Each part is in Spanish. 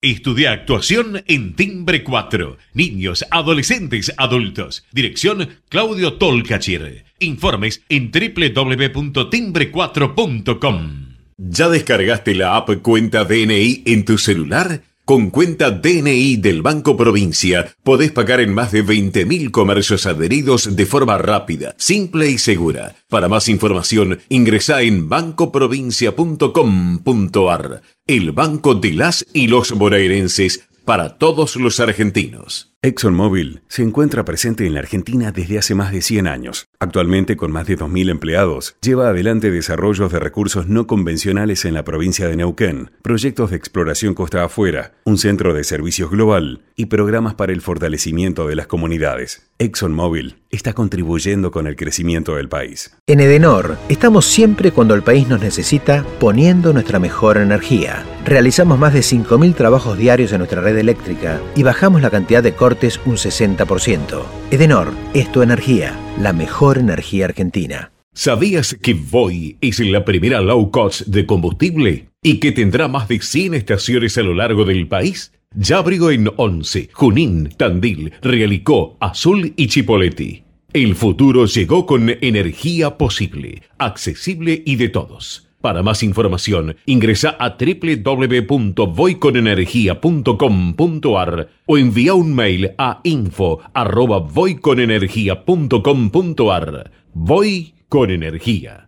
Estudia actuación en Timbre 4. Niños, adolescentes, adultos. Dirección Claudio Tolcachir. Informes en www.timbre4.com. ¿Ya descargaste la app Cuenta DNI en tu celular? Con cuenta DNI del Banco Provincia podés pagar en más de 20.000 comercios adheridos de forma rápida, simple y segura. Para más información, ingresa en bancoprovincia.com.ar. El banco de las y los bonaerenses para todos los argentinos. ExxonMobil se encuentra presente en la Argentina desde hace más de 100 años. Actualmente, con más de 2.000 empleados, lleva adelante desarrollos de recursos no convencionales en la provincia de Neuquén, proyectos de exploración costa afuera, un centro de servicios global y programas para el fortalecimiento de las comunidades. ExxonMobil está contribuyendo con el crecimiento del país. En Edenor, estamos siempre cuando el país nos necesita poniendo nuestra mejor energía. Realizamos más de 5.000 trabajos diarios en nuestra red eléctrica y bajamos la cantidad de cortes un 60%. Edenor es tu energía, la mejor energía argentina. ¿Sabías que Voy es la primera low cost de combustible y que tendrá más de 100 estaciones a lo largo del país? Ya abrió en Once, Junín, Tandil, Realicó, Azul y Chipoleti. El futuro llegó con energía posible, accesible y de todos. Para más información, ingresa a www.voyconenergia.com.ar o envía un mail a info@voyconenergia.com.ar. Voy con energía.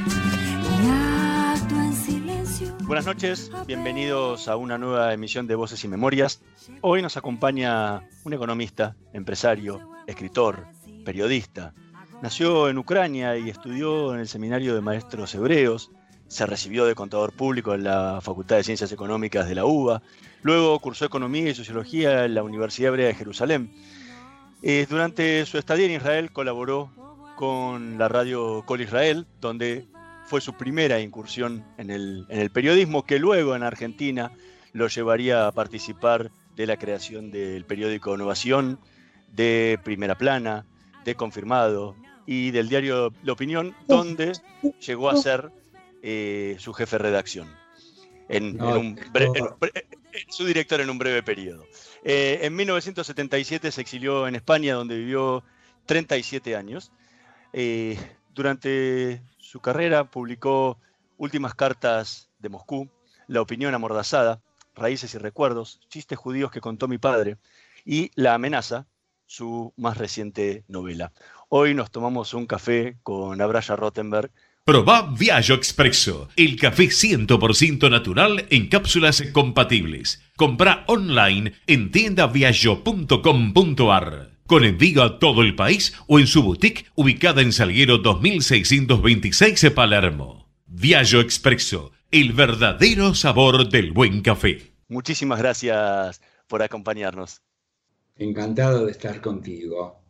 Buenas noches, bienvenidos a una nueva emisión de Voces y Memorias. Hoy nos acompaña un economista, empresario, escritor, periodista. Nació en Ucrania y estudió en el Seminario de Maestros Hebreos. Se recibió de contador público en la Facultad de Ciencias Económicas de la UBA. Luego cursó Economía y Sociología en la Universidad Hebrea de Jerusalén. Eh, durante su estadía en Israel colaboró con la radio Col Israel, donde fue su primera incursión en el, periodismo, que luego en Argentina lo llevaría a participar de la creación del periódico Innovación, de Primera Plana, de Confirmado y del diario La Opinión, donde llegó a ser eh, su jefe de redacción. En, su director en un breve periodo. Eh, en 1977 se exilió en España, donde vivió 37 años. Eh, durante su carrera publicó Últimas cartas de Moscú, La opinión amordazada, Raíces y recuerdos, Chistes judíos que contó mi padre y La amenaza, su más reciente novela. Hoy nos tomamos un café con Abraya Rottenberg. Probá Viaggio Expresso, el café 100% natural en cápsulas compatibles. Compra online en tiendaviaggio.com.ar con envío a todo el país o en su boutique ubicada en Salguero 2626 de Palermo. Viaggio Expresso, el verdadero sabor del buen café. Muchísimas gracias por acompañarnos. Encantado de estar contigo.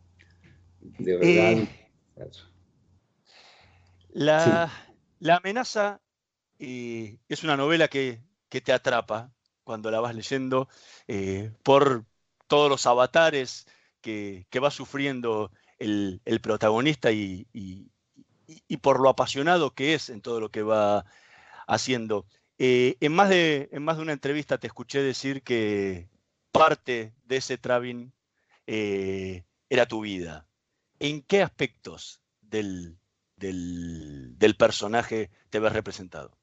De verdad. Eh, la, la, amenaza eh, es una novela que, te atrapa cuando la vas leyendo eh, por todos los avatares que, va sufriendo el, protagonista y, por lo apasionado que es en todo lo que va haciendo. Eh, en, más de, en más de una entrevista te escuché decir que parte de ese Travin eh, era tu vida. ¿En qué aspectos del, del, personaje te ves representado?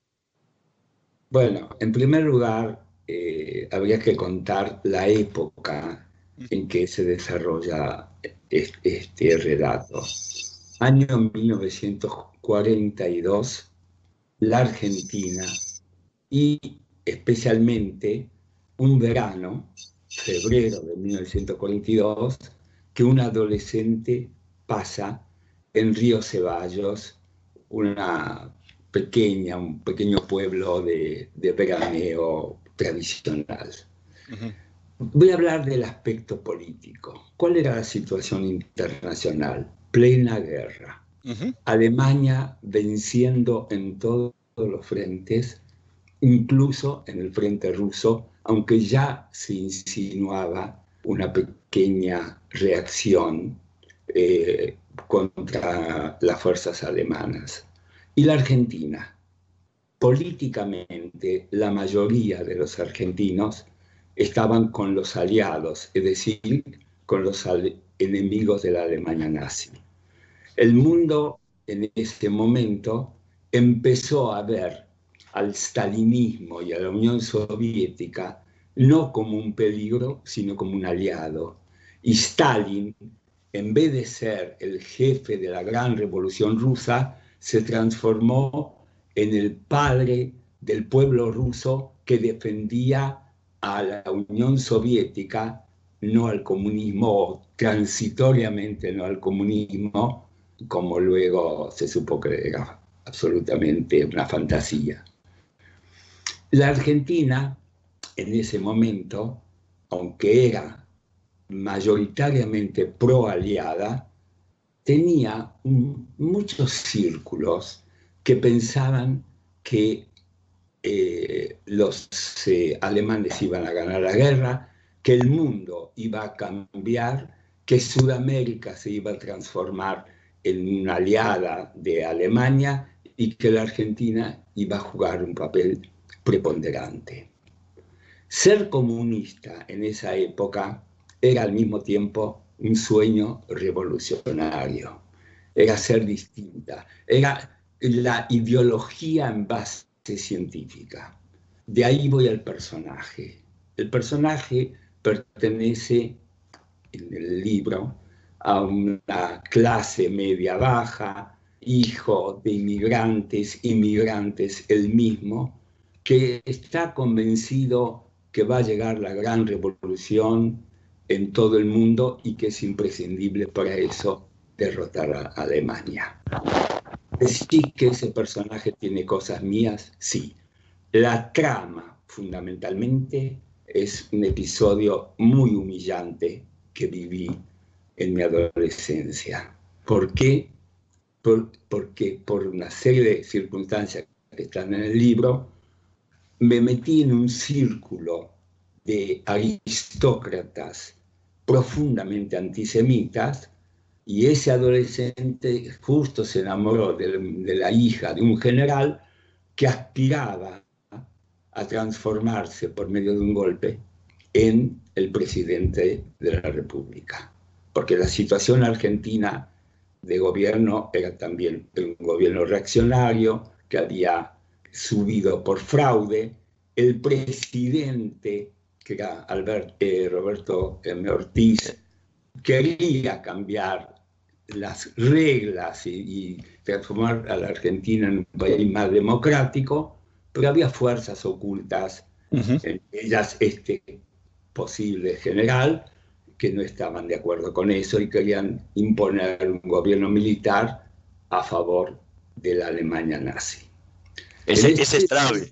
Bueno, en primer lugar, eh, habría que contar la época en que se desarrolla este relato. Año 1942, la Argentina y especialmente un verano, febrero de 1942, que un adolescente pasa en Río Ceballos, una pequeña, un pequeño pueblo de, de veraneo tradicional. Voy a hablar del aspecto político. ¿Cuál era la situación internacional? Plena guerra. Alemania venciendo en todos los frentes, incluso en el frente ruso, aunque ya se insinuaba una pequeña reacción eh, contra las fuerzas alemanas. Y la Argentina. Políticamente, la mayoría de los argentinos estaban con los aliados, es decir, con los enemigos de la Alemania nazi. El mundo en ese momento empezó a ver al stalinismo y a la Unión Soviética no como un peligro, sino como un aliado. Y Stalin, en vez de ser el jefe de la gran revolución rusa, se transformó en el padre del pueblo ruso que defendía a la Unión Soviética, no al comunismo, transitoriamente no al comunismo, como luego se supo que era absolutamente una fantasía. La Argentina, en ese momento, aunque era mayoritariamente pro-aliada, tenía muchos círculos que pensaban que eh, los eh, alemanes iban a ganar la guerra, que el mundo iba a cambiar, que Sudamérica se iba a transformar en una aliada de Alemania y que la Argentina iba a jugar un papel preponderante. Ser comunista en esa época era al mismo tiempo un sueño revolucionario, era ser distinta, era la ideología en base científica. De ahí voy al personaje. El personaje pertenece en el libro a una clase media baja, hijo de inmigrantes, inmigrantes el mismo, que está convencido que va a llegar la gran revolución en todo el mundo y que es imprescindible para eso derrotar a Alemania. Decir que ese personaje tiene cosas mías, sí. La trama, fundamentalmente, es un episodio muy humillante que viví en mi adolescencia. ¿Por qué? porque por una serie de circunstancias que están en el libro, me metí en un círculo de aristócratas profundamente antisemitas y ese adolescente justo se enamoró de, la hija de un general que aspiraba a transformarse por medio de un golpe en el presidente de la República. Porque la situación argentina de gobierno era también un gobierno reaccionario que había subido por fraude. El presidente, que era eh, Roberto M. Ortiz, quería cambiar las reglas y, transformar a la Argentina en un país más democrático, pero había fuerzas ocultas, en ellas este posible general, que no estaban de acuerdo con eso y querían imponer un gobierno militar a favor de la Alemania nazi. Ese, es Stravin.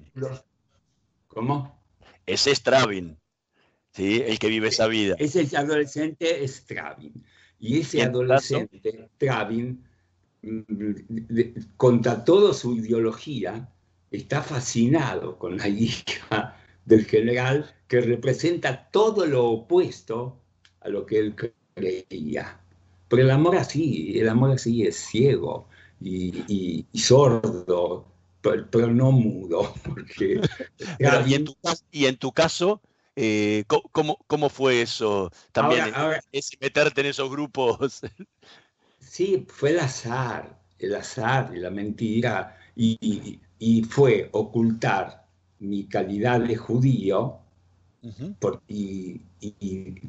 ¿Cómo? Es Stravin, ¿sí? el que vive esa vida. Ese adolescente Stravin. Y ese adolescente, Travin, mm, contra toda su ideología, está fascinado con la hija del general que representa todo lo opuesto a lo que él creía. Pero el amor así, el amor así es ciego y, sordo, pero, no mudo. Porque, y, en tu, y en tu caso, eh, ¿cómo, fue eso? También es meterte en esos grupos. Sí, fue el azar, el azar y la mentira, y, fue ocultar mi calidad de judío y,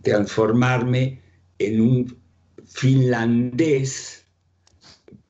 transformarme en un finlandés,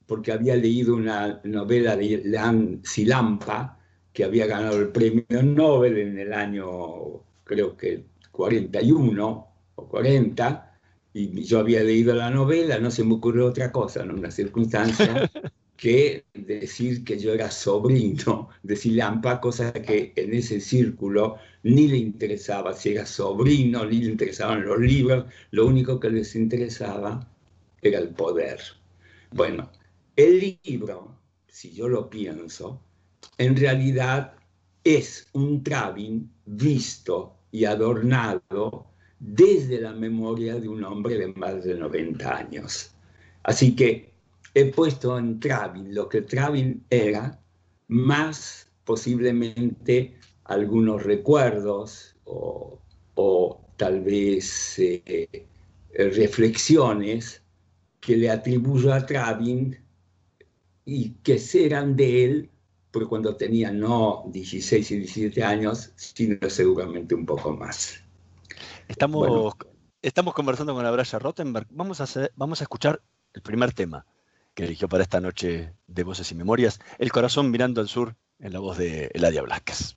porque había leído una novela de Lan Silampa, que había ganado el premio Nobel en el año creo que 41 o 40, y yo había leído la novela, no se me ocurrió otra cosa, en una circunstancia, que decir que yo era sobrino de Silampa, cosa que en ese círculo ni le interesaba si era sobrino, ni le interesaban los libros, lo único que les interesaba era el poder. Bueno, el libro, si yo lo pienso, en realidad es un Travin visto y adornado desde la memoria de un hombre de más de 90 años. Así que he puesto en Travin lo que Travin era, más posiblemente algunos recuerdos o, tal vez eh, reflexiones que le atribuyo a Travin y que serán de él, porque cuando tenía no 16 y 17 años, sino seguramente un poco más. Estamos, estamos conversando con Abraya Rottenberg. Vamos a, hacer, vamos a escuchar el primer tema que eligió para esta noche de Voces y Memorias, El corazón mirando al sur, en la voz de Eladia Blasquez.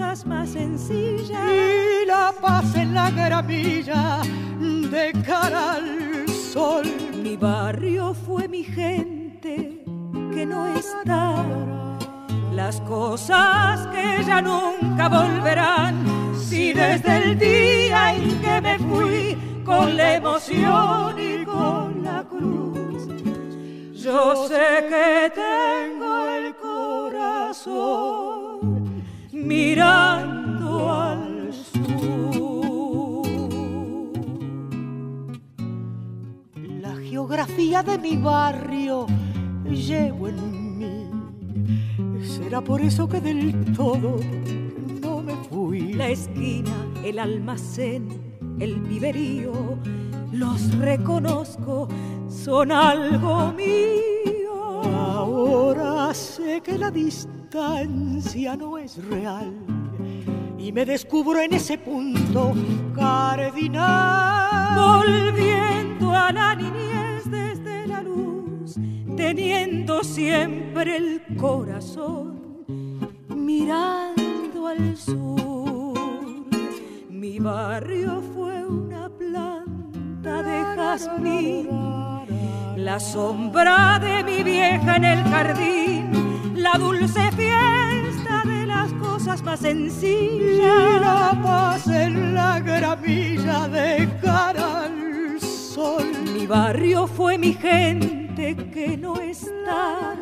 cosas más sencillas y la paz en la gramilla de cara al sol. Mi barrio fue mi gente que no está. Las cosas que ya nunca volverán, si desde el día en que me fui con la emoción y con la cruz, yo sé que tengo el corazón mirando al sur. La geografía de mi barrio llevo en mí. Será por eso que del todo no me fui. La esquina, el almacén, el viverío, los reconozco, son algo mío Ahora sé que la distancia no es real y me descubro en ese punto cardinal. Volviendo a la niñez desde la luz, teniendo siempre el corazón mirando al sur. Mi barrio fue una planta de jazmín la sombra de mi vieja en el jardín, la dulce fiesta de las cosas más sencillas, la paz en la gramilla de cara al sol. Mi barrio fue mi gente que no está,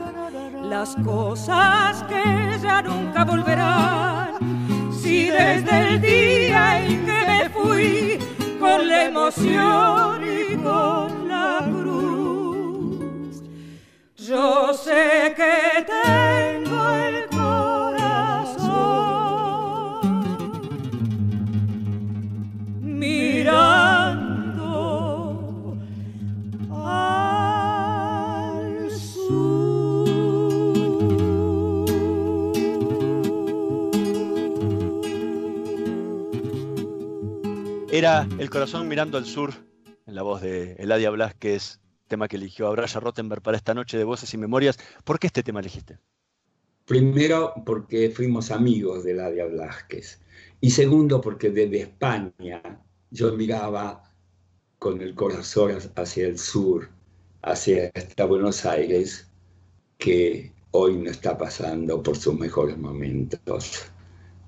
las cosas que ya nunca volverán. Si desde el día en que me fui con la emoción y con yo sé que tengo el corazón mirando al sur. Era El corazón mirando al sur, en la voz de Eladia Blasquez, tema que eligió Abraya Rottenberg para esta noche de Voces y Memorias. ¿Por qué este tema elegiste? Primero, porque fuimos amigos de Eladia Blasquez. Y segundo, porque desde España yo miraba con el corazón hacia el sur, hacia esta Buenos Aires, que hoy no está pasando por sus mejores momentos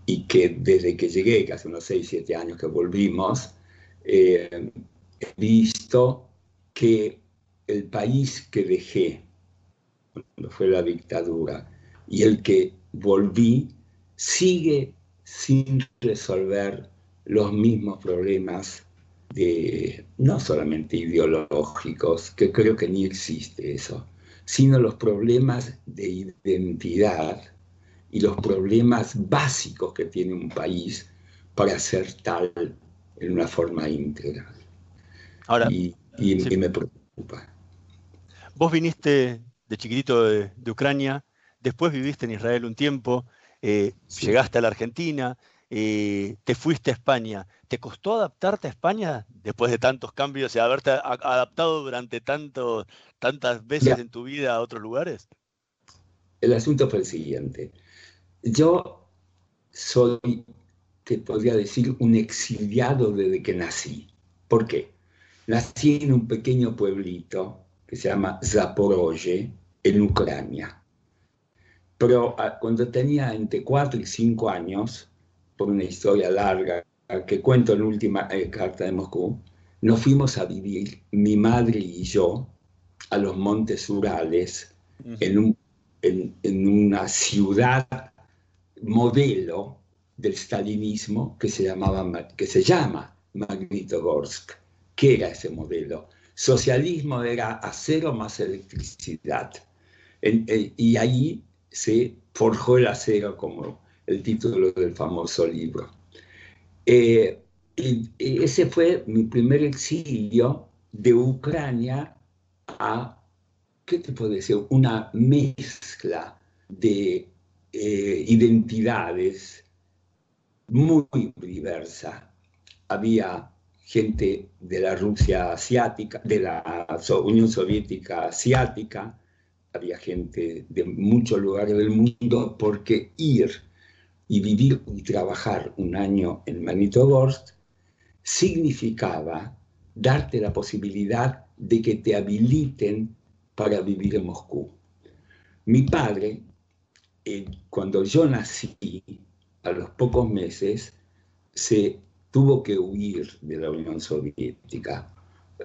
y que desde que llegué, que hace unos 6, 7 años que volvimos, eh, he visto que el país que dejé cuando fue la dictadura y el que volví sigue sin resolver los mismos problemas de no solamente ideológicos, que creo que ni existe eso, sino los problemas de identidad y los problemas básicos que tiene un país para ser tal en una forma íntegra. Ahora, y, me preocupa. Vos viniste de chiquitito de, Ucrania, después viviste en Israel un tiempo, eh, llegaste a la Argentina, eh, te fuiste a España. ¿Te costó adaptarte a España después de tantos cambios y haberte adaptado durante tanto, tantas veces en tu vida a otros lugares? El asunto fue el siguiente. Yo soy, te podría decir, un exiliado desde que nací. ¿Por qué? Nací en un pequeño pueblito que se llama Zaporozhye, en Ucrania. Pero ah, cuando tenía entre 4 y 5 años, por una historia larga que cuento en la última eh, carta de Moscú, nos fuimos a vivir, mi madre y yo, a los Montes Urales, en, en, una ciudad modelo del stalinismo que se, llamaba, que se llama Magnitogorsk. ¿Qué era ese modelo? Socialismo era acero más electricidad. Y ahí se forjó el acero como el título del famoso libro. Eh, ese fue mi primer exilio de Ucrania a, ¿qué te puedo decir? Una mezcla de eh, identidades muy diversa. Había gente de la Rusia asiática, de la Unión Soviética asiática, había gente de muchos lugares del mundo, porque ir y vivir y trabajar un año en Magnitogorsk significaba darte la posibilidad de que te habiliten para vivir en Moscú. Mi padre, eh, cuando yo nací, a los pocos meses, se tuvo que huir de la Unión Soviética.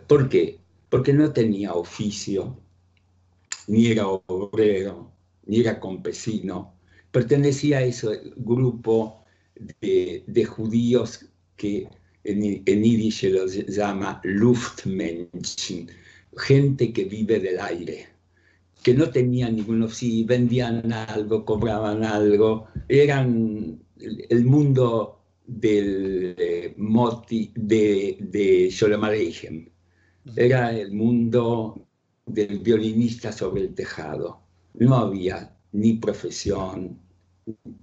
¿Por qué? Porque no tenía oficio, ni era obrero, ni era campesino, pertenecía a ese grupo de, judíos que en, en yiddish se los llama Luftmenschen, gente que vive del aire, que no tenían ninguno, si vendían algo, cobraban algo, eran el, mundo del eh, moti, de, de Sholem Aleichem, era el mundo del violinista sobre el tejado. No había ni profesión,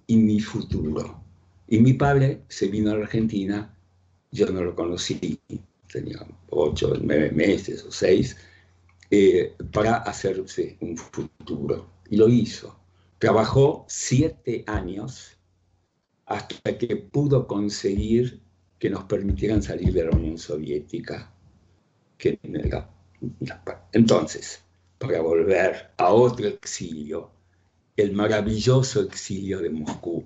y mi futuro. Y mi padre se vino a la Argentina, yo no lo conocí, tenía ocho, nueve meses o seis, eh, para hacerse un futuro. Y lo hizo. Trabajó siete años hasta que pudo conseguir que nos permitieran salir de la Unión Soviética. Que Entonces, para volver a otro exilio, el maravilloso exilio de Moscú,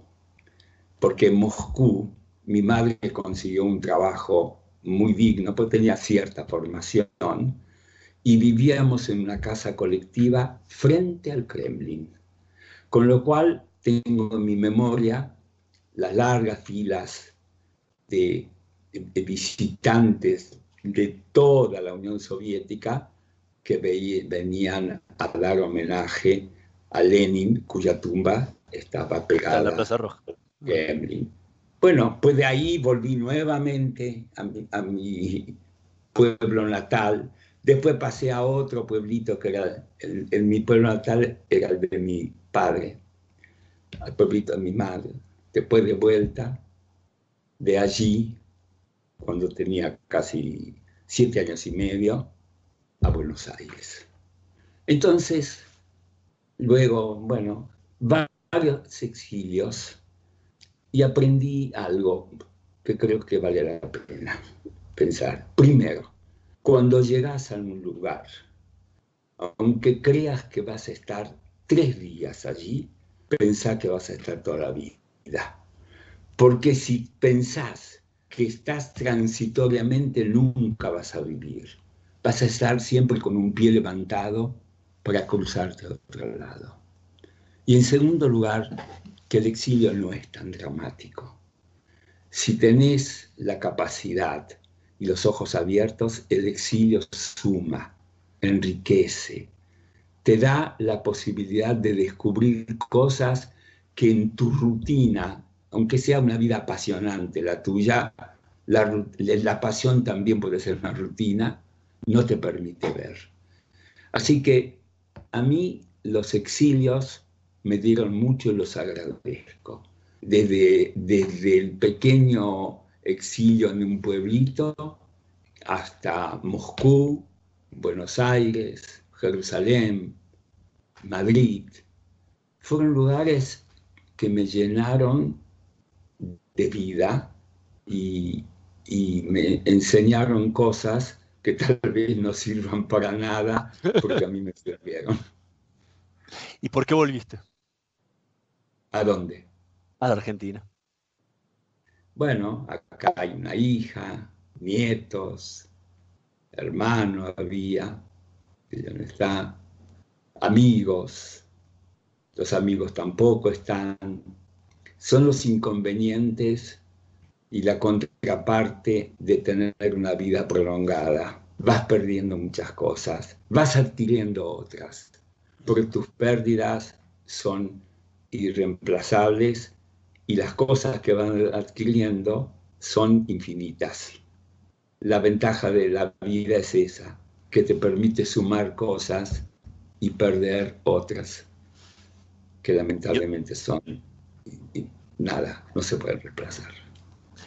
porque en Moscú mi madre consiguió un trabajo muy digno, porque tenía cierta formación, y vivíamos en una casa colectiva frente al Kremlin, con lo cual tengo en mi memoria las largas filas de, de visitantes de toda la Unión Soviética que venían a dar homenaje a Lenin, cuya tumba estaba pegada a la Plaza Roja. Bueno, pues de ahí volví nuevamente a mi, pueblo natal. Después pasé a otro pueblito que era, el, mi pueblo natal era el de mi padre, al pueblito de mi madre. Después de vuelta, de allí cuando tenía casi siete años y medio, a Buenos Aires. Entonces, luego, bueno, varios exilios y aprendí algo que creo que vale la pena pensar. Primero, cuando llegas a un lugar, aunque creas que vas a estar tres días allí, pensá que vas a estar toda la vida. Porque si pensás que estás transitoriamente, nunca vas a vivir. Vas a estar siempre con un pie levantado para cruzarte al otro lado. Y en segundo lugar, que el exilio no es tan dramático. Si tenés la capacidad y los ojos abiertos, el exilio suma, enriquece, te da la posibilidad de descubrir cosas que en tu rutina, aunque sea una vida apasionante, la tuya, la, pasión también puede ser una rutina, no te permite ver. Así que a mí los exilios me dieron mucho y los agradezco. Desde, desde el pequeño exilio en un pueblito hasta Moscú, Buenos Aires, Jerusalén, Madrid, fueron lugares que me llenaron de vida y, me enseñaron cosas que tal vez no sirvan para nada porque a mí me sirvieron. ¿Y por qué volviste? ¿A dónde? A la Argentina. Bueno, acá hay una hija, nietos, hermano había, que ya no está, amigos, los amigos tampoco están. Son los inconvenientes y la contraparte de tener una vida prolongada. Vas perdiendo muchas cosas, vas adquiriendo otras, porque tus pérdidas son irreemplazables y las cosas que van adquiriendo son infinitas. La ventaja de la vida es esa, que te permite sumar cosas y perder otras, que lamentablemente son nada, no se pueden reemplazar.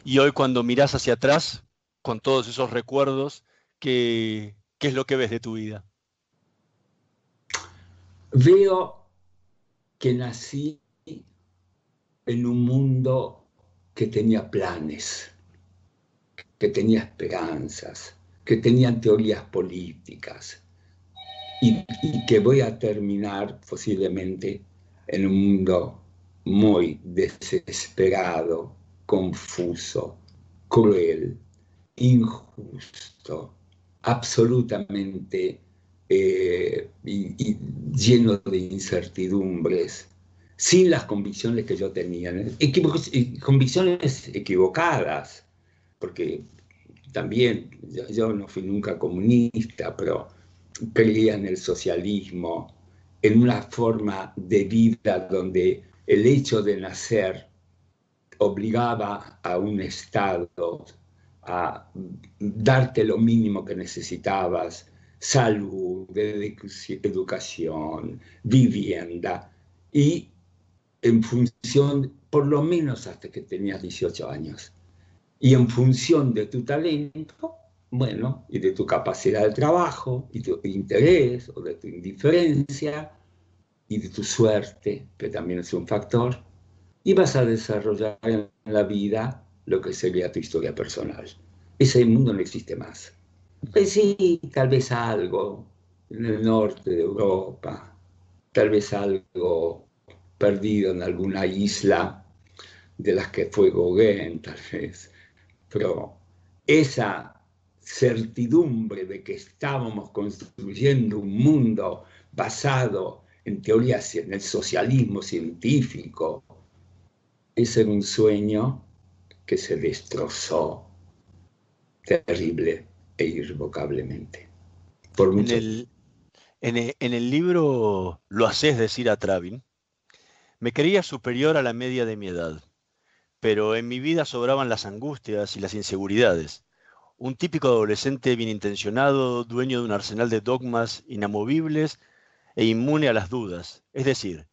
Y hoy cuando miras hacia atrás, con todos esos recuerdos, ¿qué, qué es lo que ves de tu vida? Veo que nací en un mundo que tenía planes, que tenía esperanzas, que tenía teorías políticas y, que voy a terminar posiblemente en un mundo muy desesperado, confuso, cruel, injusto, absolutamente eh, lleno de incertidumbres, sin las convicciones que yo tenía, convicciones equivocadas, porque también yo, no fui nunca comunista, pero creía en el socialismo, en una forma de vida donde el hecho de nacer obligaba a un Estado a darte lo mínimo que necesitabas, salud, educación, vivienda, y en función, por lo menos hasta que tenías 18 años, y en función de tu talento, bueno, y de tu capacidad de trabajo, y tu interés, o de tu indiferencia, y de tu suerte, que también es un factor, y vas a desarrollar en la vida lo que sería tu historia personal. Ese mundo no existe más. Pues sí, tal vez algo en el norte de Europa, tal vez algo perdido en alguna isla de las que fue Gauguin, tal vez. Pero esa certidumbre de que estábamos construyendo un mundo basado en teorías, en el socialismo científico, ese era un sueño que se destrozó terrible e irrevocablemente. Por en, el, en, el, libro Lo haces decir a Travin, me creía superior a la media de mi edad, pero en mi vida sobraban las angustias y las inseguridades. Un típico adolescente bien intencionado, dueño de un arsenal de dogmas inamovibles e inmune a las dudas, es decir,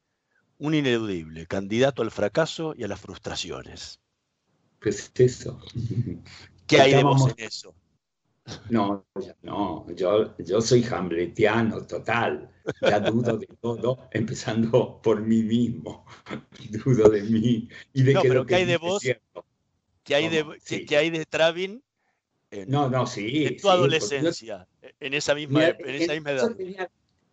un ineludible candidato al fracaso y a las frustraciones. ¿Qué es eso? ¿Qué hay de vos en eso? No, no, yo, yo soy hamletiano total. Ya dudo de todo, empezando por mí mismo. Dudo de mí y de que lo que hay de vos? ¿Qué hay, de, hay de Travin? En, no, no, sí. En tu adolescencia, en, esa misma, en esa misma edad.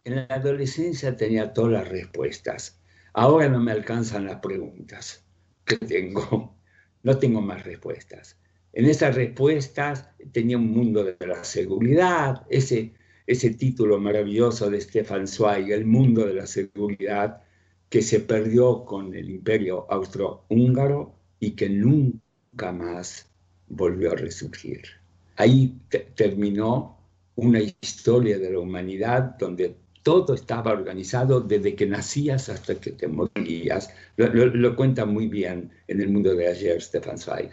en la adolescencia tenía todas las respuestas. Ahora no me alcanzan las preguntas que tengo. No tengo más respuestas. En esas respuestas tenía un mundo de la seguridad, ese, ese título maravilloso de Stefan Zweig, el mundo de la seguridad, que se perdió con el imperio austrohúngaro y que nunca más volvió a resurgir. Ahí terminó una historia de la humanidad donde todo estaba organizado desde que nacías hasta que te morías. Lo, cuenta muy bien en el mundo de ayer Stefan Zweig.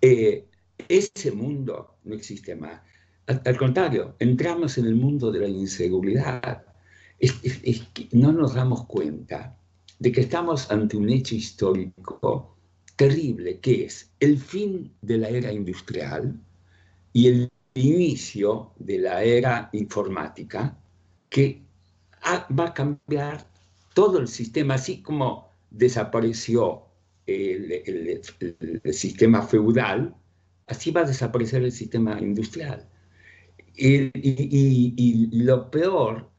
Eh, ese mundo no existe más. Al, contrario, entramos en el mundo de la inseguridad. no nos damos cuenta de que estamos ante un hecho histórico terrible, que es el fin de la era industrial y el inicio de la era informática, que va a cambiar todo el sistema, así como desapareció el sistema feudal, así va a desaparecer el sistema industrial. Y, lo peor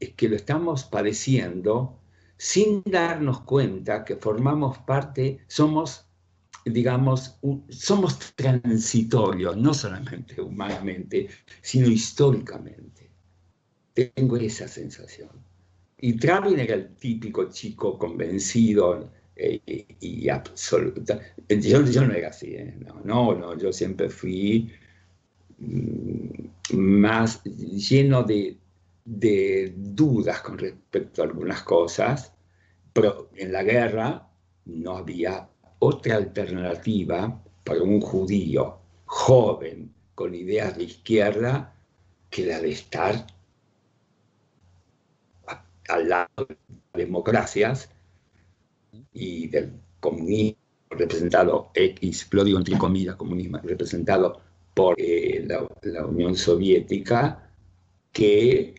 es que lo estamos padeciendo sin darnos cuenta que formamos parte, somos, digamos, somos transitorios, no solamente humanamente, sino históricamente. Tengo esa sensación. Y Travin era el típico chico convencido, eh, y absoluta. Yo, no era así, ¿eh? no, no, yo siempre fui mm, más lleno de, de, dudas con respecto a algunas cosas, pero en la guerra no había otra alternativa para un judío joven con ideas de izquierda que la de estar al lado de las democracias y del comunismo representado, X, digo entre comillas, comunismo, representado por eh, la, Unión Soviética, que,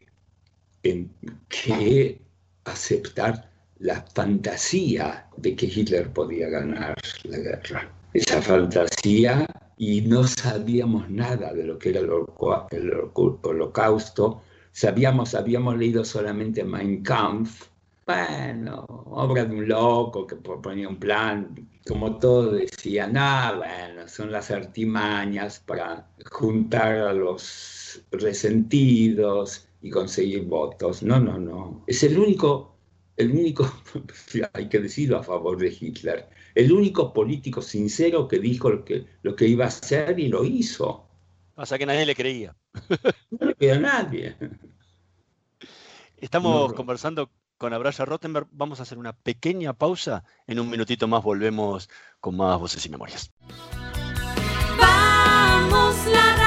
que aceptar la fantasía de que Hitler podía ganar la guerra. Esa fantasía, y no sabíamos nada de lo que era el, holocausto, sabíamos, habíamos leído solamente Mein Kampf, bueno, obra de un loco que proponía un plan, como todos decían, ah, bueno, son las artimañas para juntar a los resentidos y conseguir votos. No, no, no. Es el único, el único, hay que decirlo a favor de Hitler, el único político sincero que dijo lo que, lo que iba a hacer y lo hizo. sea que nadie le creía. No le creía a nadie. Estamos conversando con Abraya Rottenberg. Vamos a hacer una pequeña pausa. En un minutito más volvemos con más voces y memorias. Vamos la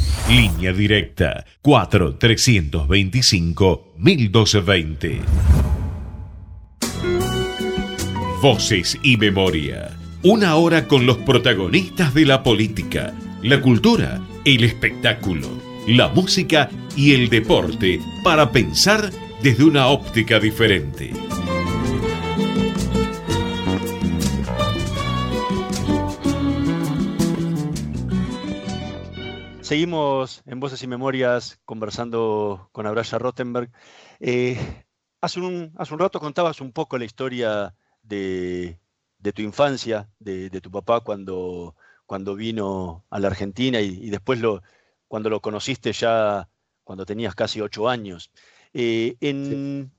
Línea directa 4 325 1220. Voces y memoria. Una hora con los protagonistas de la política, la cultura, el espectáculo, la música y el deporte para pensar desde una óptica diferente. Seguimos en Voces y Memorias conversando con Abraya Rottenberg. Eh, hace, un, hace un rato contabas un poco la historia de, tu infancia, de, tu papá cuando, cuando vino a la Argentina y, después lo, cuando lo conociste ya cuando tenías casi ocho años. Eh, en,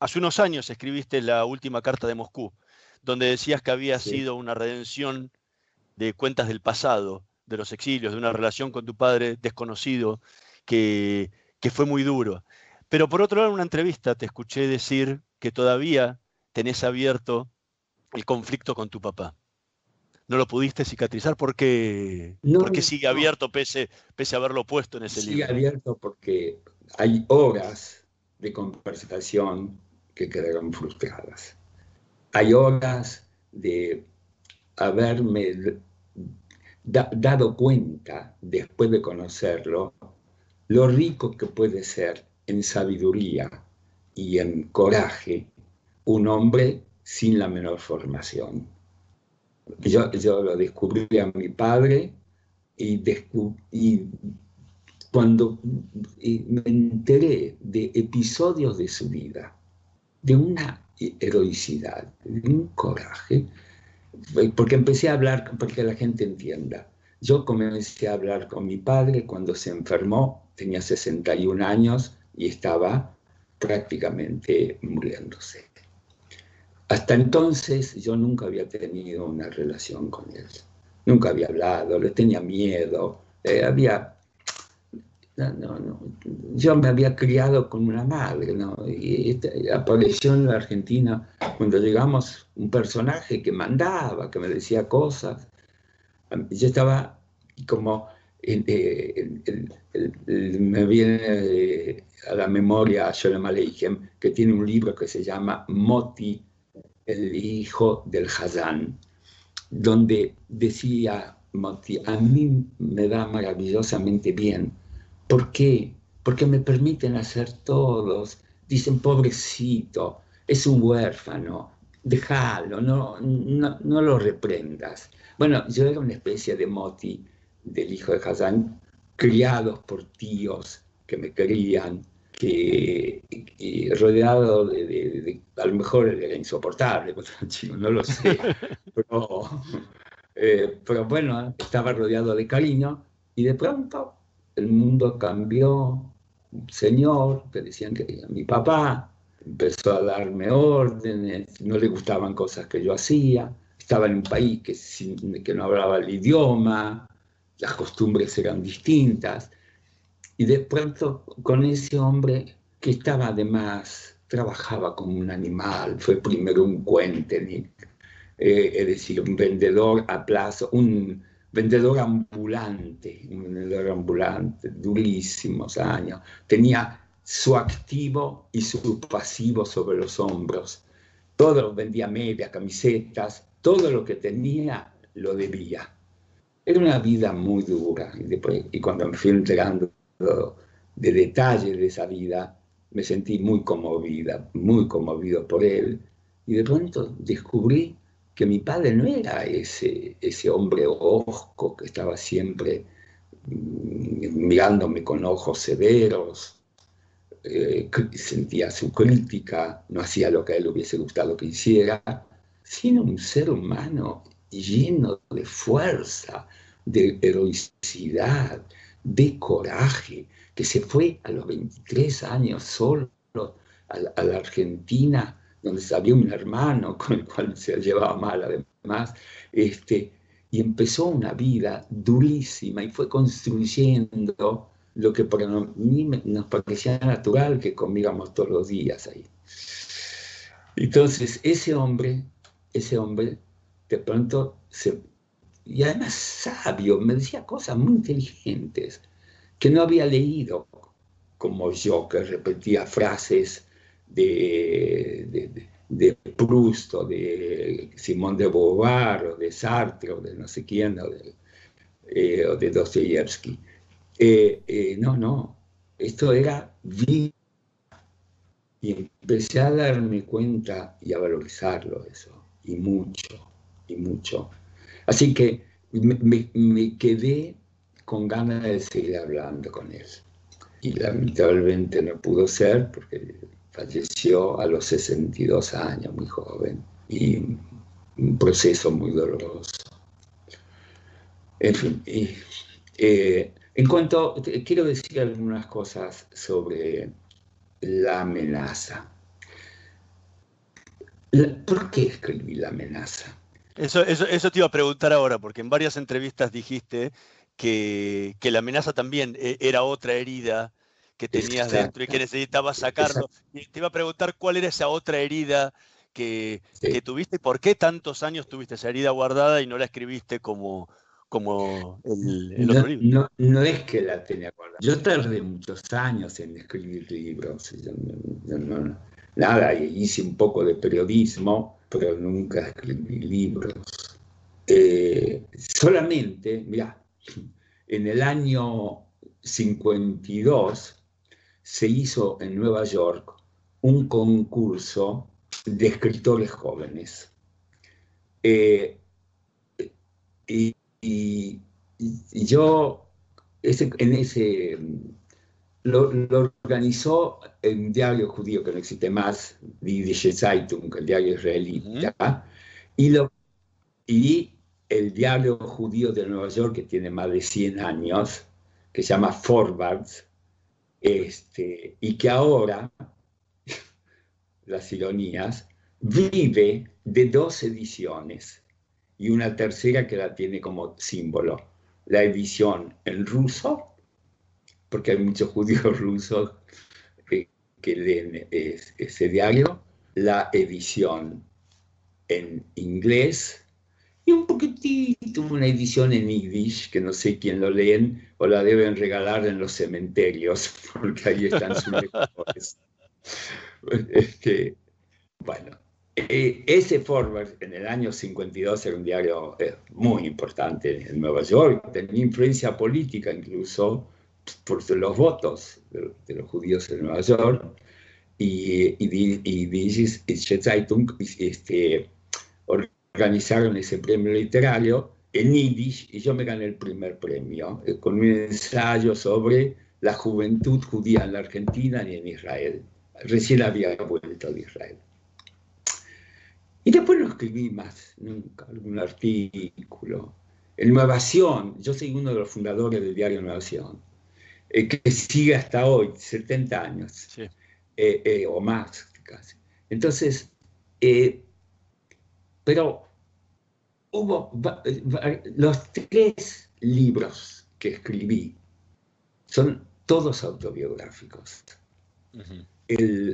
Hace unos años escribiste la última carta de Moscú, donde decías que había sido una redención de cuentas del pasado, de los exilios, de una relación con tu padre desconocido, que, que fue muy duro. Pero por otro lado, en una entrevista te escuché decir que todavía tenés abierto el conflicto con tu papá. No lo pudiste cicatrizar porque, porque sigue abierto pese, pese a haberlo puesto en ese libro. Sigue abierto porque hay horas de conversación que quedaron frustradas. Hay horas de haberme dado cuenta, después de conocerlo, lo rico que puede ser en sabiduría y en coraje un hombre sin la menor formación. Yo, yo lo descubrí a mi padre y, y cuando me enteré de episodios de su vida, de una heroicidad, de un coraje, porque empecé a hablar, porque la gente entienda. Yo comencé a hablar con mi padre cuando se enfermó, tenía 61 años y estaba prácticamente muriéndose. Hasta entonces yo nunca había tenido una relación con él, nunca había hablado, le tenía miedo, eh, había no, no, Yo me había criado con una madre, ¿no? Y este, apareció en la Argentina cuando llegamos un personaje que mandaba, que me decía cosas. Yo estaba como, eh, me viene a la memoria Sholem Aleichem, que tiene un libro que se llama Moti, el hijo del Hazán, donde decía Moti, a mí me da maravillosamente bien ¿Por qué? Porque me permiten hacer todos. Dicen, pobrecito, es un huérfano, déjalo, no, no, lo reprendas. Bueno, yo era una especie de moti del hijo de Hassan, criados por tíos que me querían, que, rodeado de, a lo mejor era insoportable, no lo sé, pero, eh, pero bueno, estaba rodeado de cariño y de pronto el mundo cambió. Un señor, que decían que era mi papá, empezó a darme órdenes, no le gustaban cosas que yo hacía, estaba en un país que, que no hablaba el idioma, las costumbres eran distintas, y de pronto con ese hombre que estaba además, trabajaba como un animal, fue primero un cuente, eh, es decir, un vendedor a plazo, un vendedor ambulante, un vendedor ambulante, durísimos años. Tenía su activo y su pasivo sobre los hombros. Todo vendía medias, camisetas, todo lo que tenía lo debía. Era una vida muy dura. Y, y cuando me fui enterando de detalles de esa vida, me sentí muy conmovida, muy conmovido por él. Y de pronto descubrí que mi padre no era ese, ese hombre osco que estaba siempre mm, mirándome con ojos severos, eh, sentía su crítica, no hacía lo que a él hubiese gustado que hiciera, sino un ser humano lleno de fuerza, de heroicidad, de coraje, que se fue a los 23 años solo a la Argentina donde había un hermano con el cual se llevaba mal además, este, y empezó una vida durísima y fue construyendo lo que para mí nos parecía natural que comiéramos todos los días ahí. Entonces, ese hombre, ese hombre, de pronto, se, y además sabio, me decía cosas muy inteligentes que no había leído, como yo, que repetía frases de, de, Proust o de Simón de Beauvoir o de Sartre o de no sé quién o de, eh, de Dostoyevsky. Eh, eh, no, no, esto era vida. Y empecé a darme cuenta y a valorizarlo eso, y mucho, y mucho. Así que me, me quedé con ganas de seguir hablando con él. Y lamentablemente no pudo ser porque falleció a los 62 años, muy joven, y un proceso muy doloroso. En fin, eh, En cuanto, quiero decir algunas cosas sobre la amenaza. ¿Por qué escribí la amenaza? Eso, eso, te iba a preguntar ahora, porque en varias entrevistas dijiste que, la amenaza también eh, era otra herida que tenías dentro y que necesitabas sacarlo. Y te iba a preguntar cuál era esa otra herida que, tuviste y por qué tantos años tuviste esa herida guardada y no la escribiste como, como el, otro libro. No, es que la tenía guardada. Yo tardé muchos años en escribir libros. nada, hice un poco de periodismo, pero nunca escribí libros. Eh, solamente, mira, en el año 52 se hizo en Nueva York un concurso de escritores jóvenes. Eh, y, yo en ese lo, organizó un diario judío que no existe más, Die Zeitung, el diario israelita, y, lo, y el diario judío de Nueva York, que tiene más de 100 años, que se llama Forwards, este, y que ahora, las ironías, vive de dos ediciones y una tercera que la tiene como símbolo. La edición en ruso, porque hay muchos judíos rusos que, leen ese diario, la edición en inglés y un poquitito una edición en yiddish, que no sé quién lo leen o la deben regalar en los cementerios, porque ahí están sus lectores. Este, bueno, eh, ese Forward en el año 52 era un diario eh, muy importante en Nueva York, tenía influencia política incluso por los votos de, los judíos en Nueva York. Y, y, y, Zeitung este, organizaron ese premio literario en Yiddish y yo me gané el primer premio eh, con un ensayo sobre la juventud judía en la Argentina y en Israel. Recién había vuelto de Israel. Y después no escribí más, nunca, algún artículo. En Nuevación, yo soy uno de los fundadores del diario Nuevación, eh, que sigue hasta hoy, 70 años, eh, eh, o más casi. Entonces, pero hubo los tres libros que escribí son todos autobiográficos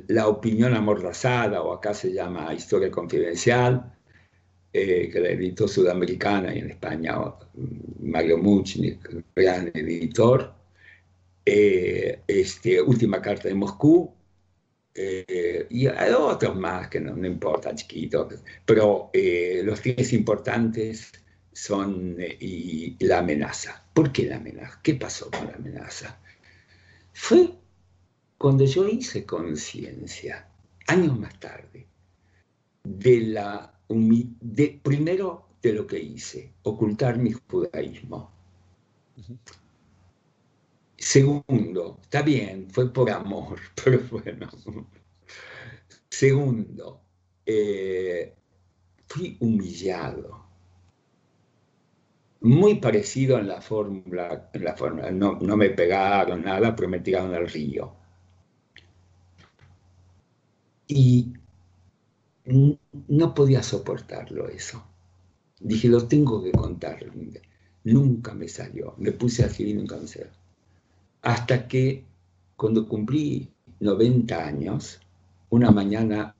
la opinión amordazada, o acá se llama Historia Confidencial, eh, que la editó Sudamericana y en España Mario Muchnik, gran editor. Eh, este, Última Carta de Moscú, eh, y hay otros más que no, no importa, chiquitos, pero los tres importantes son y la amenaza. ¿Por qué la amenaza? ¿Qué pasó con la amenaza? Fue cuando yo hice conciencia, años más tarde, de la de, primero de lo que hice, ocultar mi judaísmo. Segundo, está bien, fue por amor, pero bueno. Segundo, eh, fui humillado. Muy parecido en la fórmula. No, me pegaron nada, pero me tiraron al río. Y no podía soportarlo eso. Dije, lo tengo que contar. Nunca me salió. Me puse a escribir nunca me salió. Hasta que cuando cumplí 90 años, una mañana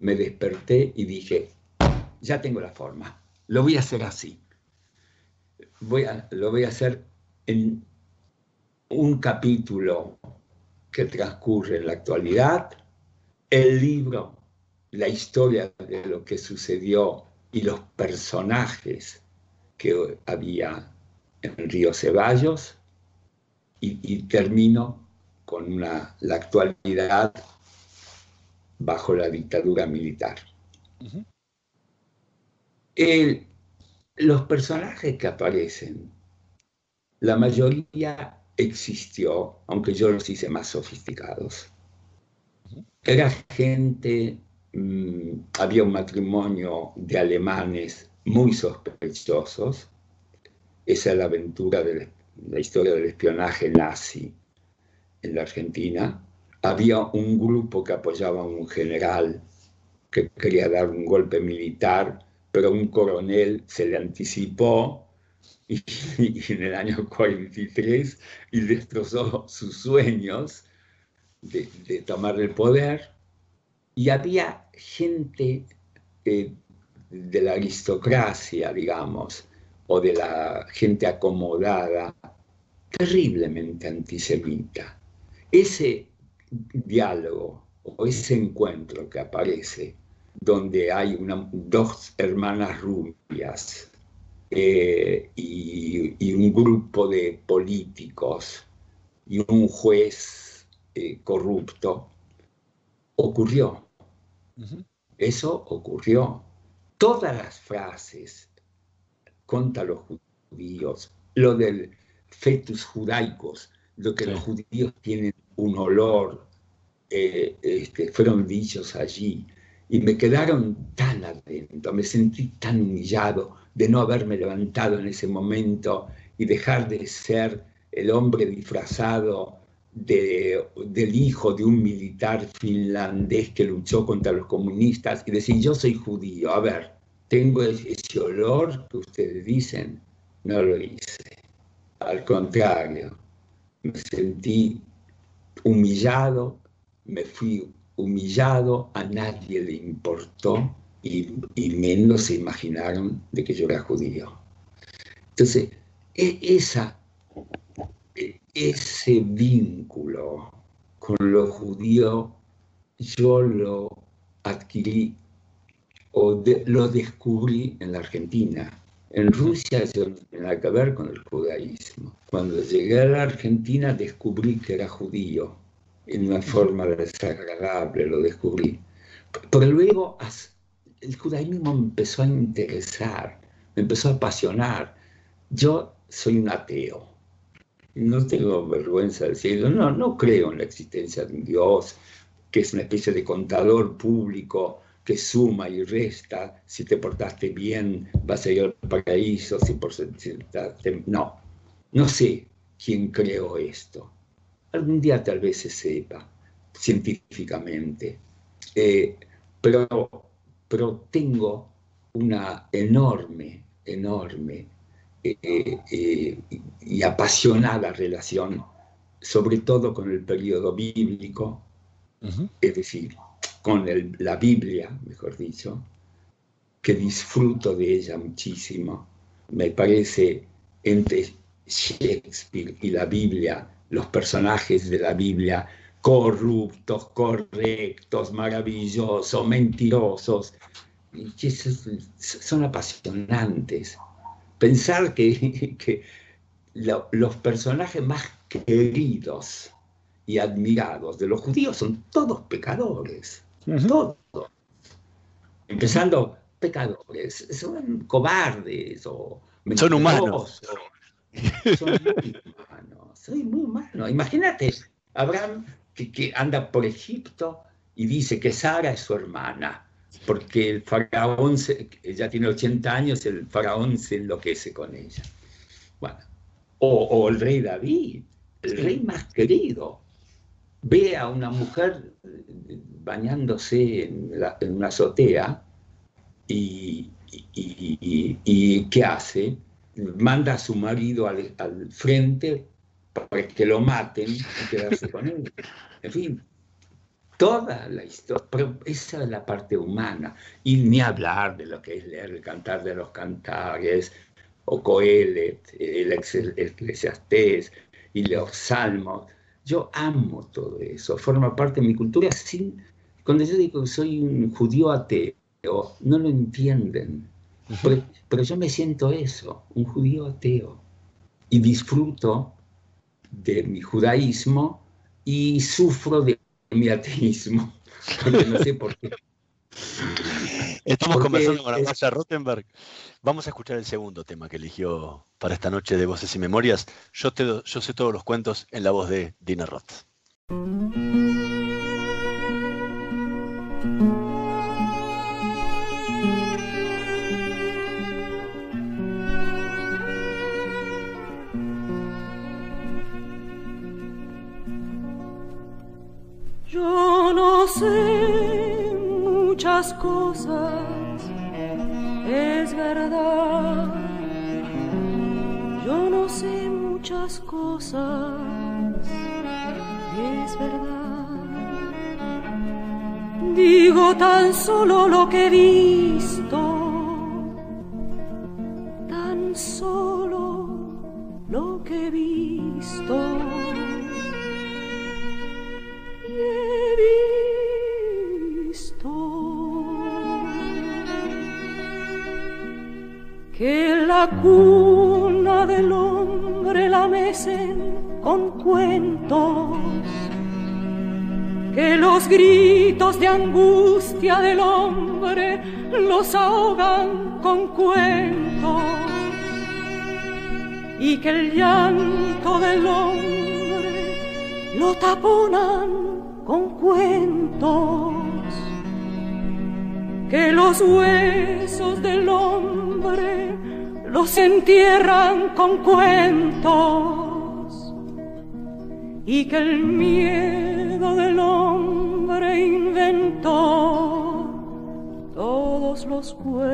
me desperté y dije, ya tengo la forma, lo voy a hacer así. Voy a, lo voy a hacer en un capítulo que transcurre en la actualidad, el libro, la historia de lo que sucedió y los personajes que había en Río Ceballos y, termino con la actualidad bajo la dictadura militar. los personajes que aparecen, la mayoría existió, aunque yo los hice más sofisticados. Era gente, mm, había un matrimonio de alemanes muy sospechosos, esa es la aventura del, la historia del espionaje nazi en la Argentina, había un grupo que apoyaba a un general que quería dar un golpe militar, pero un coronel se le anticipó y, en el año 43 y destrozó sus sueños de, tomar el poder. Y había gente eh, de la aristocracia, digamos, o de la gente acomodada, terriblemente antisemita. Ese diálogo o ese encuentro que aparece donde hay dos hermanas rubias eh, y, un grupo de políticos y un juez eh, corrupto, ocurrió. Eso ocurrió. Todas las frases contra los judíos, lo del fetus judaicos, lo que los judíos tienen un olor, eh, este, fueron dichos allí y me quedaron tan adentro, me sentí tan humillado de no haberme levantado en ese momento y dejar de ser el hombre disfrazado de, del hijo de un militar finlandés que luchó contra los comunistas y decir, yo soy judío, a ver, tengo ese olor que ustedes dicen, no lo hice. Al contrario, me sentí humillado, me fui humillado, a nadie le importó y, menos se imaginaron de que yo era judío. Entonces, e, esa, e, ese vínculo con lo judío yo lo adquirí o lo descubrí en la Argentina. En Rusia tiene nada que ver con el judaísmo. Cuando llegué a la Argentina descubrí que era judío en una forma desagradable, lo descubrí. Pero luego el judaísmo me empezó a interesar, me empezó a apasionar. Yo soy un ateo, no tengo vergüenza de decirlo, no, no creo en la existencia de un Dios que es una especie de contador público que suma y resta, si te portaste bien vas a ir al paraíso, si por no, no sé quién creó esto. Algún día tal vez se sepa científicamente, eh, pero, pero tengo una enorme, enorme eh, eh, y apasionada relación, sobre todo con el periodo bíblico, es decir, con la Biblia, mejor dicho, que disfruto de ella muchísimo. Me parece entre Shakespeare y la Biblia, los personajes de la Biblia, corruptos, correctos, maravillosos, mentirosos, son apasionantes. Pensar que, que los personajes más queridos y admirados de los judíos son todos pecadores. Todos. Empezando, pecadores, son cobardes o son humanos. Son muy humanos, soy muy humano. Imagínate, Abraham que, anda por Egipto y dice que Sara es su hermana, porque el faraón, ella tiene 80 años, el faraón se enloquece con ella. Bueno, o el rey David, el rey más querido, ve a una mujer bañándose en, una azotea y, ¿qué hace? Manda a su marido al, frente para que lo maten y quedarse con él. En fin, toda la historia, pero esa es la parte humana. Y ni hablar de lo que es leer el cantar de los cantares, o Coelet, el Eclesiastés y los salmos yo amo todo eso, forma parte de mi cultura. Sin, cuando yo digo que soy un judío ateo, no lo entienden. Pero, yo me siento eso, un judío ateo. Y disfruto de mi judaísmo y sufro de mi ateísmo. Porque no sé por qué. Estamos conversando con Amaya Rottenberg. Vamos a escuchar el segundo tema que eligió para esta noche de Voces y Memorias. Yo, te, yo sé todos los cuentos en la voz de Dina Roth. Muchas cosas, es verdad. Yo no sé muchas cosas, es verdad. Digo tan solo lo que he visto, tan solo lo que he visto. Que la cuna del hombre la mecen con cuentos que los gritos de angustia del hombre los ahogan con cuentos y que el llanto del hombre lo taponan con cuentos que los huesos del hombre los entierran con cuentos y que el miedo del hombre inventó todos los cuentos.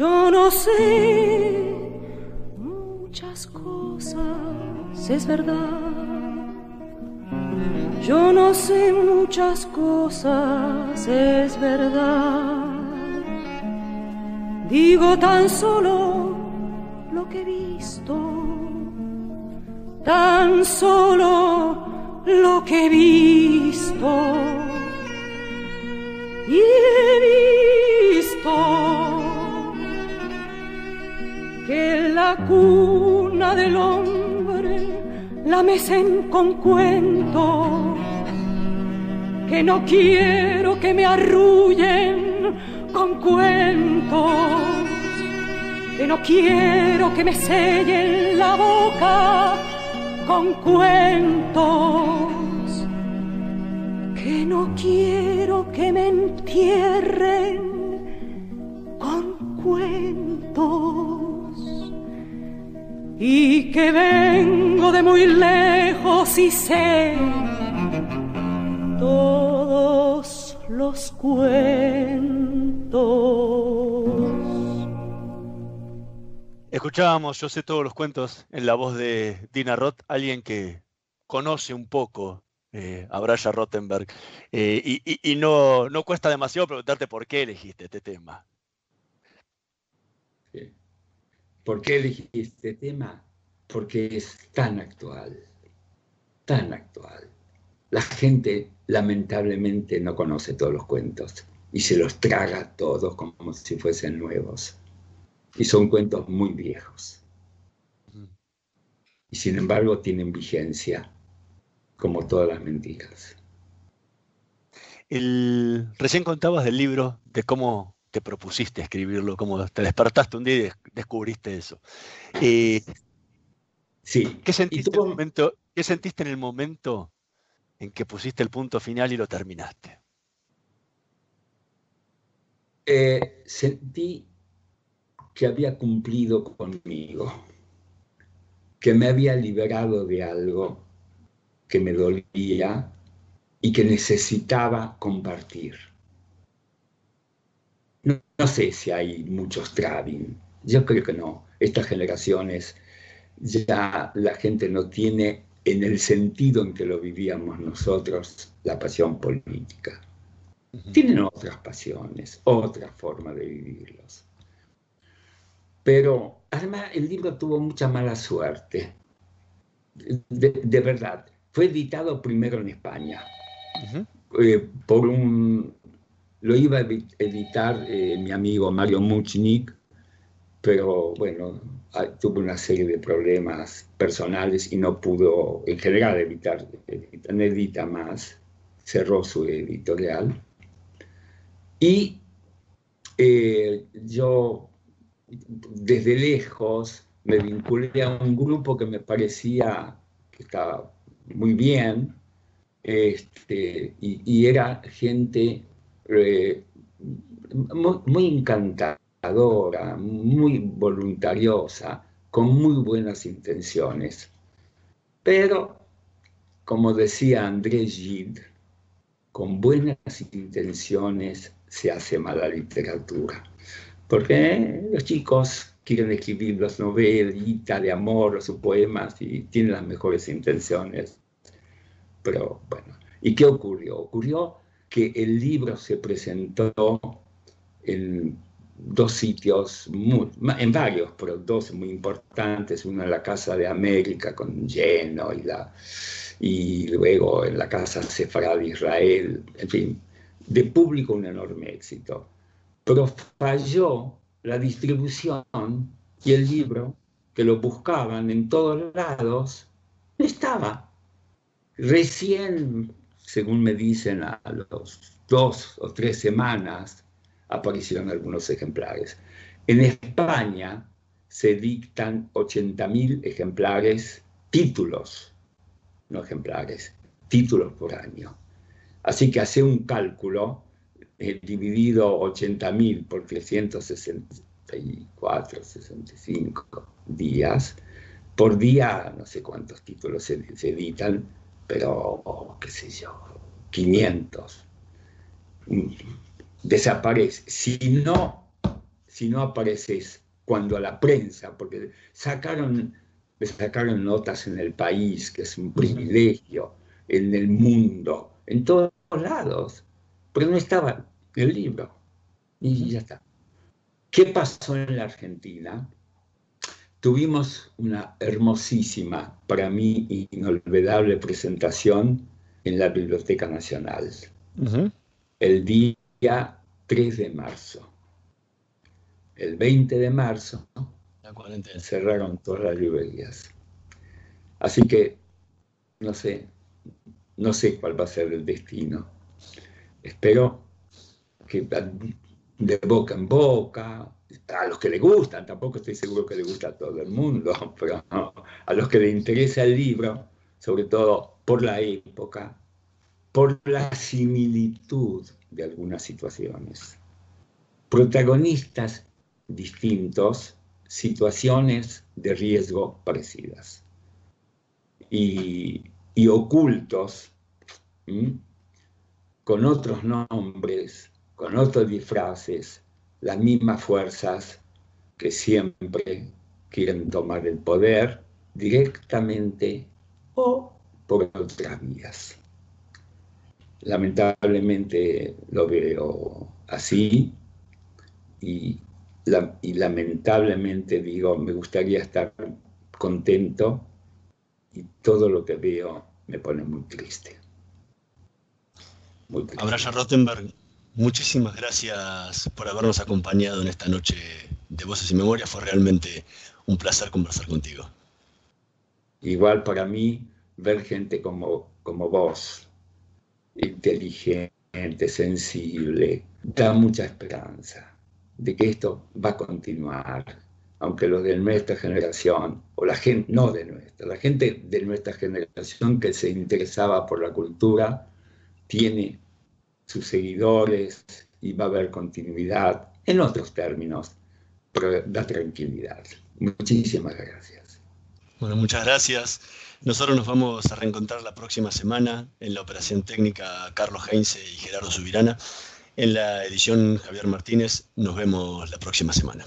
Yo no sé muchas cosas, es verdad. Yo no sé muchas cosas, es verdad. Digo tan solo lo que he visto, tan solo lo que he visto. Y he visto que la cuna del hombre la mecen con cuento, que no quiero que me arrullen con cuentos, que no quiero que me sellen la boca con cuentos, que no quiero que me entierren con cuentos y que vengo de muy lejos y sé todos los cuentos. Escuchábamos Yo sé todos los cuentos en la voz de Dina Roth, alguien que conoce un poco eh, a Braya Rottenberg. Eh, y, y- no, no cuesta demasiado preguntarte por qué elegiste este tema. Sí. ¿Por qué elegí este tema? Porque es tan actual, tan actual. La gente lamentablemente no conoce todos los cuentos y se los traga todos como si fuesen nuevos. Y son cuentos muy viejos. Y sin embargo tienen vigencia, como todas las mentiras. El- recién contabas del libro, de cómo te propusiste escribirlo, cómo te despertaste un día y des- descubriste eso. Eh, Sí, ¿qué, sentiste tuvo- el momento, ¿Qué sentiste en el momento en que pusiste el punto final y lo terminaste? eh, sentí que había cumplido conmigo, que me había liberado de algo que me dolía y que necesitaba compartir. No, sé si hay muchos Travin, yo creo que no. Estas generaciones ya la gente no tiene en el sentido en que lo vivíamos nosotros la pasión política. Tienen otras pasiones, otra forma de vivirlos. Pero además el libro tuvo mucha mala suerte. De, de verdad, fue editado primero en España. Eh, por un, lo iba a editar eh, mi amigo Mario Muchnik, pero bueno, ah, tuvo una serie de problemas personales y no pudo, en general, evitar, no edita más, cerró su editorial. Y eh, yo, desde lejos, me vinculé a un grupo que me parecía que estaba muy bien, Este, y, era gente eh, muy, encantadora, muy voluntariosa, con muy buenas intenciones. Pero, como decía Andrés Gide, con buenas intenciones se hace mala literatura. Porque los chicos quieren escribir las novelitas de amor sus poemas y tienen las mejores intenciones. Pero bueno, ¿y qué ocurrió? Ocurrió que el libro se presentó en dos sitios, en varios, pero dos muy importantes, uno en la Casa de América con lleno y, la, y luego en la Casa Sefra de Israel, en fin, de público un enorme éxito. Pero falló la distribución y el libro, que lo buscaban en todos lados, estaba. Recién, según me dicen, a los dos o tres semanas aparecieron algunos ejemplares. En España se dictan 80.000 ejemplares, títulos, no ejemplares, títulos por año. Así que hace un cálculo eh, dividido 80.000 por 364, 65 días. Por día, no sé cuántos títulos se, editan, pero, qué sé yo, 500. Mm, desaparece. Si no, si no apareces cuando a la prensa, porque sacaron, sacaron notas en el país, que es un privilegio, en el mundo, en todos lados, pero no estaba el libro. Y ya está. ¿Qué pasó en la Argentina? Tuvimos una hermosísima, para mí inolvidable presentación en la Biblioteca Nacional. El día 3 de marzo. El 20 de marzo cerraron todas las librerías. Así que, no sé, no sé cuál va a ser el destino. Espero que de boca en boca, a los que le gustan, tampoco estoy seguro que le gusta a todo el mundo, pero a los que le interesa el libro, sobre todo por la época, por la similitud de algunas situaciones. Protagonistas distintos, situaciones de riesgo parecidas. Y, y ocultos, con otros nombres, con otros disfraces, las mismas fuerzas que siempre quieren tomar el poder directamente o por otras vías. Lamentablemente lo veo así y, y lamentablemente digo, me gustaría estar contento y todo lo que veo me pone muy triste. Muy triste. Rottenberg, Muchísimas gracias por habernos acompañado en esta noche de Voces y Memoria. Fue realmente un placer conversar contigo. Igual para mí ver gente como, como vos, inteligente, sensible, da mucha esperanza de que esto va a continuar, aunque los de nuestra generación, o la gente, no de nuestra, la gente de nuestra generación que se interesaba por la cultura, tiene sus seguidores y va a haber continuidad en otros términos, pero da tranquilidad. Muchísimas gracias. Bueno, muchas gracias. Nosotros nos vamos a reencontrar la próxima semana en la operación técnica Carlos Heinze y Gerardo Subirana. En la edición Javier Martínez, nos vemos la próxima semana.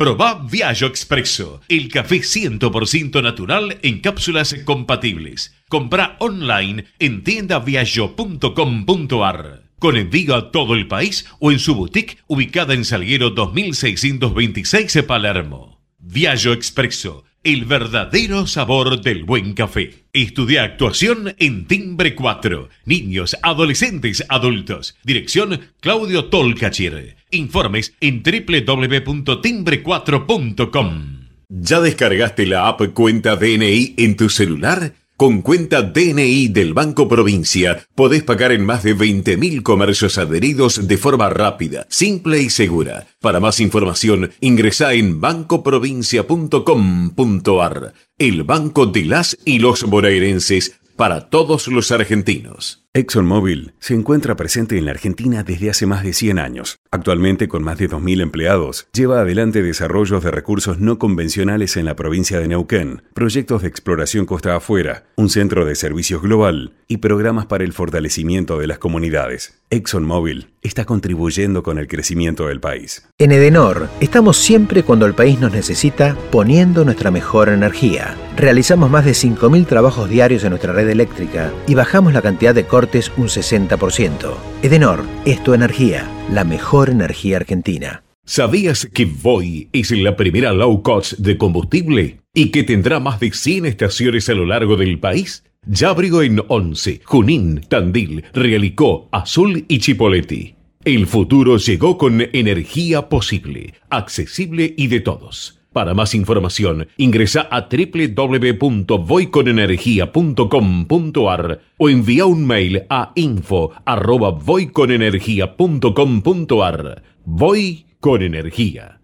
Proba Viaggio Expresso, el café 100% natural en cápsulas compatibles. Compra online en tiendaviaggio.com.ar. Con envío a todo el país o en su boutique ubicada en Salguero 2626 Palermo. Viaggio Expresso el verdadero sabor del buen café. Estudia actuación en Timbre 4. Niños, adolescentes, adultos. Dirección Claudio Tolcachir. Informes en www.timbre4.com. ¿Ya descargaste la app Cuenta DNI en tu celular? Con cuenta DNI del Banco Provincia podés pagar en más de 20.000 comercios adheridos de forma rápida, simple y segura. Para más información, ingresa en bancoprovincia.com.ar. El Banco de las y los bonaerenses para todos los argentinos. ExxonMobil se encuentra presente en la Argentina desde hace más de 100 años. Actualmente, con más de 2.000 empleados, lleva adelante desarrollos de recursos no convencionales en la provincia de Neuquén, proyectos de exploración costa afuera, un centro de servicios global y programas para el fortalecimiento de las comunidades. ExxonMobil está contribuyendo con el crecimiento del país. En Edenor, estamos siempre cuando el país nos necesita poniendo nuestra mejor energía. Realizamos más de 5.000 trabajos diarios en nuestra red eléctrica y bajamos la cantidad de cortes un 60%. Edenor es tu energía, la mejor energía argentina. ¿Sabías que Voy es la primera low cost de combustible y que tendrá más de 100 estaciones a lo largo del país? Ya abrió en Once, Junín, Tandil, Realicó, Azul y Chipoleti. El futuro llegó con energía posible, accesible y de todos. Para más información, ingresa a www.voyconenergia.com.ar o envía un mail a info.voyconenergia.com.ar. Voy con energía.